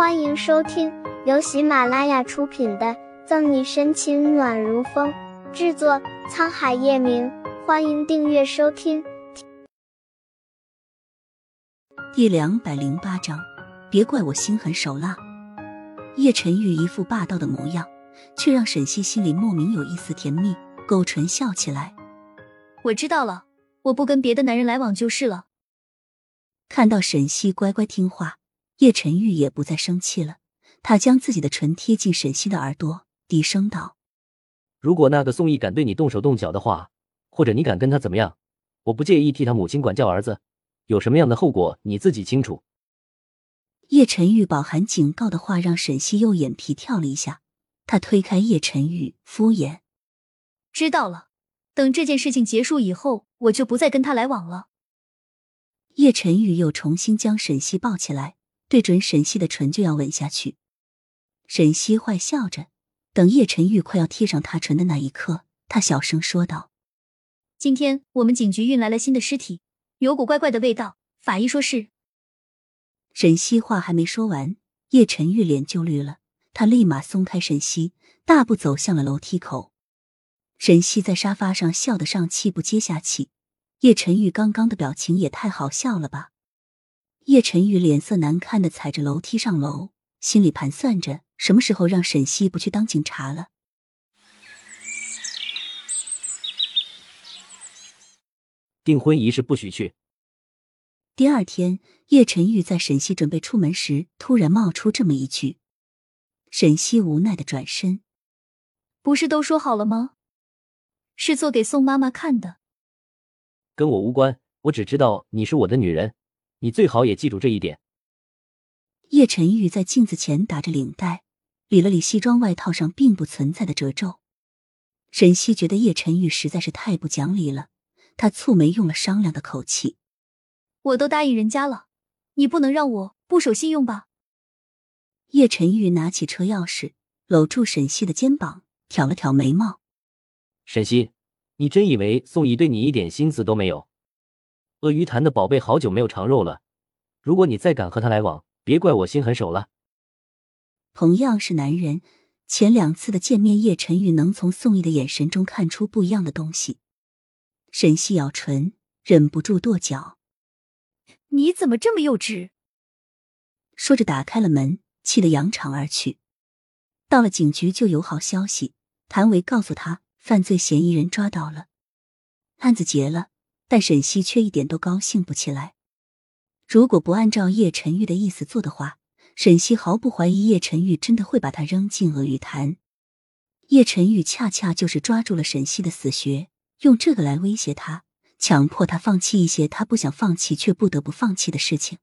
欢迎收听由喜马拉雅出品的《赠你深情暖如风》，制作沧海夜明。欢迎订阅收听。第两百零八章，别怪我心狠手辣。叶晨玉一副霸道的模样，却让沈西心里莫名有一丝甜蜜，勾唇笑起来。我知道了，我不跟别的男人来往就是了。看到沈西乖乖听话。叶晨玉也不再生气了，他将自己的唇贴近沈西的耳朵，低声道：“如果那个宋毅敢对你动手动脚的话，或者你敢跟他怎么样，我不介意替他母亲管教儿子。有什么样的后果，你自己清楚。”叶晨玉饱含警告的话让沈西右眼皮跳了一下，他推开叶晨玉，敷衍：“知道了，等这件事情结束以后，我就不再跟他来往了。”叶晨玉又重新将沈西抱起来。对准沈西的唇就要吻下去，沈西坏笑着，等叶晨玉快要贴上他唇的那一刻，他小声说道：“今天我们警局运来了新的尸体，有股怪怪的味道，法医说是……”沈西话还没说完，叶晨玉脸就绿了，他立马松开沈西，大步走向了楼梯口。沈西在沙发上笑得上气不接下气，叶晨玉刚刚的表情也太好笑了吧。叶晨玉脸色难看的踩着楼梯上楼，心里盘算着什么时候让沈西不去当警察了。订婚仪式不许去。第二天，叶晨玉在沈西准备出门时，突然冒出这么一句。沈西无奈的转身：“不是都说好了吗？是做给宋妈妈看的，跟我无关。我只知道你是我的女人。”你最好也记住这一点。叶晨玉在镜子前打着领带，理了理西装外套上并不存在的褶皱。沈西觉得叶晨玉实在是太不讲理了，他蹙眉用了商量的口气：“我都答应人家了，你不能让我不守信用吧？”叶晨玉拿起车钥匙，搂住沈西的肩膀，挑了挑眉毛：“沈西，你真以为宋毅对你一点心思都没有？”鳄鱼潭的宝贝好久没有尝肉了，如果你再敢和他来往，别怪我心狠手辣。同样是男人，前两次的见面，叶晨玉能从宋毅的眼神中看出不一样的东西。沈西咬唇，忍不住跺脚：“你怎么这么幼稚？”说着打开了门，气得扬长而去。到了警局就有好消息，谭维告诉他，犯罪嫌疑人抓到了，案子结了。但沈西却一点都高兴不起来。如果不按照叶晨玉的意思做的话，沈西毫不怀疑叶晨玉真的会把他扔进鳄鱼潭。叶晨玉恰恰就是抓住了沈西的死穴，用这个来威胁他，强迫他放弃一些他不想放弃却不得不放弃的事情。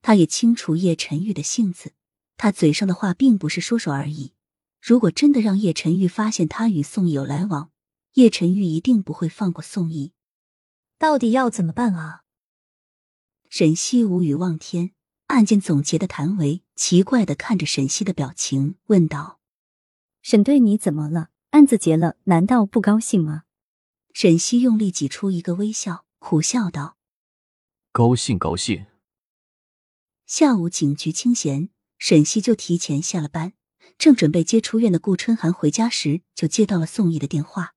他也清楚叶晨玉的性子，他嘴上的话并不是说说而已。如果真的让叶晨玉发现他与宋毅有来往，叶晨玉一定不会放过宋毅。到底要怎么办啊？沈西无语望天。案件总结的谭维奇怪的看着沈西的表情，问道：“沈队，你怎么了？案子结了，难道不高兴吗？”沈西用力挤出一个微笑，苦笑道：“高兴，高兴。”下午警局清闲，沈西就提前下了班，正准备接出院的顾春寒回家时，就接到了宋毅的电话。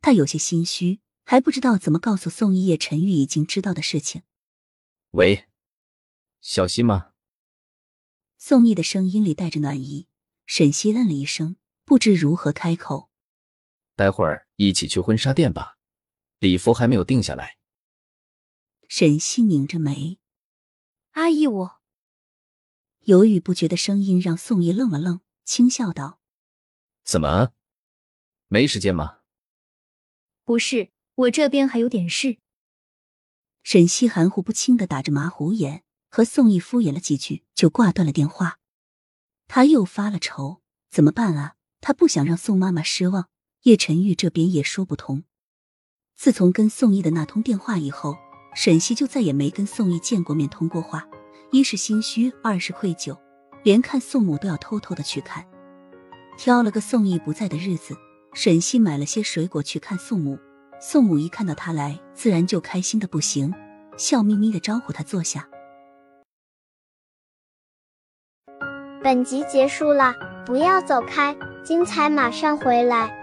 他有些心虚。还不知道怎么告诉宋一叶陈玉已经知道的事情。喂，小溪吗？宋毅的声音里带着暖意。沈西嗯了一声，不知如何开口。待会儿一起去婚纱店吧，礼服还没有定下来。沈西拧着眉。阿姨，我犹豫不决的声音让宋毅愣了愣，轻笑道：“怎么，没时间吗？”不是。我这边还有点事。沈西含糊不清的打着马虎眼，和宋毅敷衍了几句，就挂断了电话。他又发了愁，怎么办啊？他不想让宋妈妈失望。叶晨玉这边也说不通。自从跟宋毅的那通电话以后，沈西就再也没跟宋毅见过面、通过话。一是心虚，二是愧疚，连看宋母都要偷偷的去看。挑了个宋毅不在的日子，沈西买了些水果去看宋母。宋母一看到他来，自然就开心的不行，笑眯眯的招呼他坐下。本集结束了，不要走开，精彩马上回来。